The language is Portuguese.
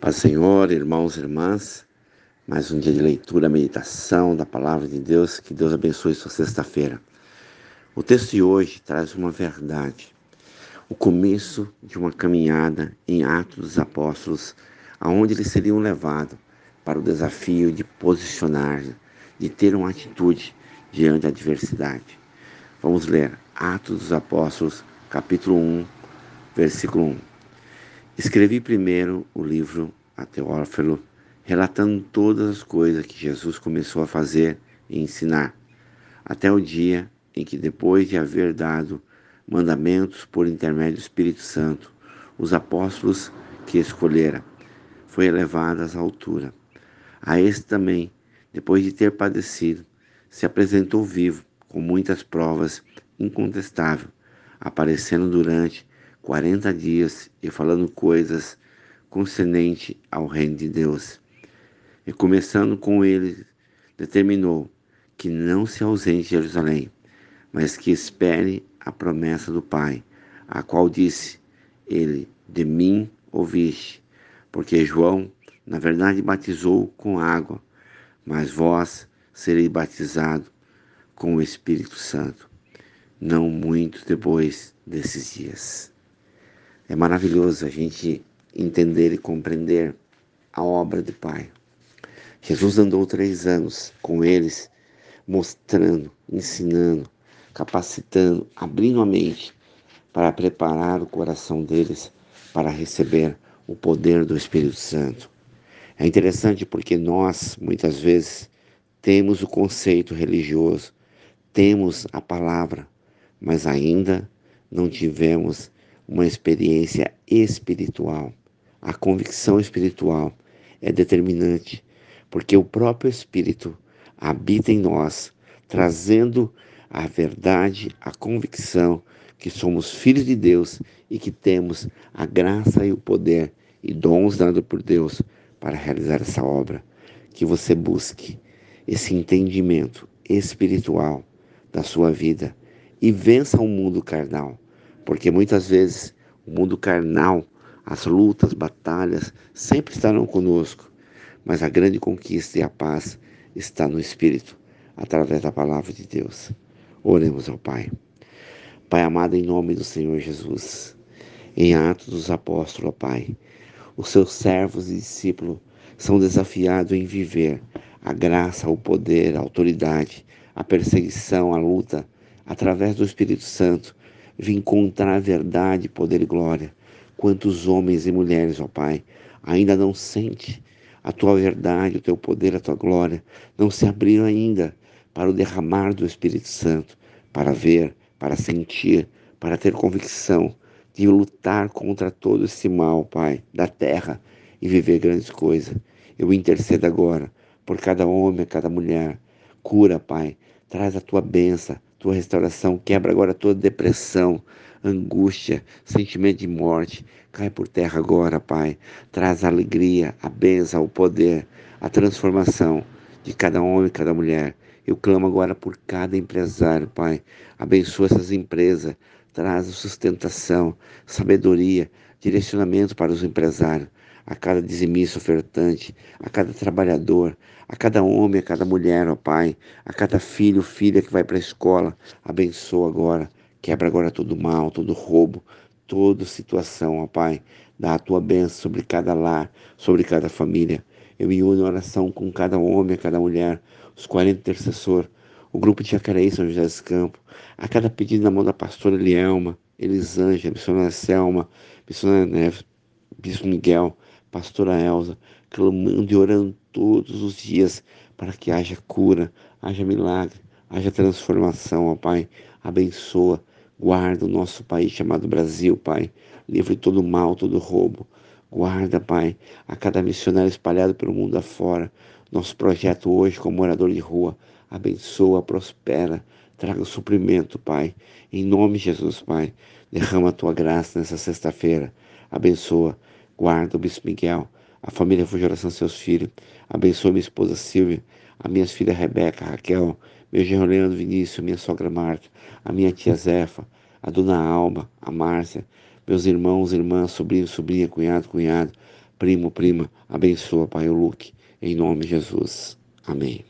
Paz Senhor, irmãos e irmãs, mais um dia de leitura, meditação da palavra de Deus, que Deus abençoe sua sexta-feira. O texto de hoje traz uma verdade, o começo de uma caminhada em Atos dos Apóstolos, aonde eles seriam levados para o desafio de posicionar, de ter uma atitude diante da adversidade. Vamos ler Atos dos Apóstolos, capítulo 1, versículo 1. Escrevi primeiro o livro a Teófilo, relatando todas as coisas que Jesus começou a fazer e ensinar, até o dia em que, depois de haver dado mandamentos por intermédio do Espírito Santo, os apóstolos que escolhera, foi elevado às alturas. A este também, depois de ter padecido, se apresentou vivo, com muitas provas incontestável, aparecendo durante quarenta dias e falando coisas concernente ao reino de Deus. E começando com ele, determinou que não se ausente de Jerusalém, mas que espere a promessa do Pai, a qual disse ele: De mim ouviste, porque João, na verdade, batizou com água, mas vós sereis batizado com o Espírito Santo, não muito depois desses dias. É maravilhoso a gente entender e compreender a obra do Pai. Jesus andou três anos com eles, mostrando, ensinando, capacitando, abrindo a mente para preparar o coração deles para receber o poder do Espírito Santo. É interessante porque nós, muitas vezes, temos o conceito religioso, temos a palavra, mas ainda não tivemos uma experiência espiritual. A convicção espiritual é determinante, porque o próprio Espírito habita em nós, trazendo a verdade, a convicção que somos filhos de Deus e que temos a graça e o poder e dons dados por Deus para realizar essa obra. Que você busque esse entendimento espiritual da sua vida e vença o mundo carnal porque muitas vezes o mundo carnal, as lutas, batalhas sempre estarão conosco, mas a grande conquista e a paz está no Espírito, através da palavra de Deus. Oremos ao Pai. Pai amado, em nome do Senhor Jesus, em Atos dos Apóstolos, Pai, os seus servos e discípulos são desafiados em viver a graça, o poder, a autoridade, a perseguição, a luta, através do Espírito Santo, Vim encontrar verdade, poder e glória. Quantos homens e mulheres, ó Pai, ainda não sente a tua verdade, o teu poder, a tua glória, não se abriram ainda para o derramar do Espírito Santo, para ver, para sentir, para ter convicção de lutar contra todo esse mal, Pai, da terra e viver grandes coisas. Eu intercedo agora por cada homem, cada mulher. Cura, Pai. Traz a tua bênção, tua restauração, quebra agora toda depressão, angústia, sentimento de morte. Cai por terra agora, Pai. Traz a alegria, a bênção, o poder, a transformação de cada homem, cada mulher. Eu clamo agora por cada empresário, Pai. Abençoa essas empresas, traz sustentação, sabedoria, direcionamento para os empresários a cada dizimista ofertante, a cada trabalhador, a cada homem, a cada mulher, ó Pai, a cada filho, filha que vai para a escola. Abençoa agora, quebra agora todo mal, todo roubo, toda situação, ó Pai. Dá a tua bênção sobre cada lar, sobre cada família. Eu me uno em oração com cada homem, a cada mulher, os 40 intercessores, o grupo de Jacareí, São José dos Campos, a cada pedido na mão da pastora Elielma, Elisângela, missionária Selma, missionária Neves, Bispo Miguel, pastora Elza, clamando e orando todos os dias para que haja cura, haja milagre, haja transformação, ó Pai. Abençoa, guarda o nosso país chamado Brasil, Pai. Livre todo mal, todo roubo. Guarda, Pai, a cada missionário espalhado pelo mundo afora. Nosso projeto hoje, como morador de rua, abençoa, prospera, traga o suprimento, Pai. Em nome de Jesus, Pai, derrama a tua graça nessa sexta-feira. Abençoa Guarda o Bispo Miguel, a família Fujoração, seus filhos. Abençoa minha esposa Silvia, a minha filha Rebeca, Raquel, meu genro Leandro Vinícius, minha sogra Marta, a minha tia Zefa, a dona Alba, a Márcia, meus irmãos, irmãs, sobrinho, sobrinha, cunhado, cunhado. Primo, prima, abençoa, Pai, o Luke. Em nome de Jesus. Amém.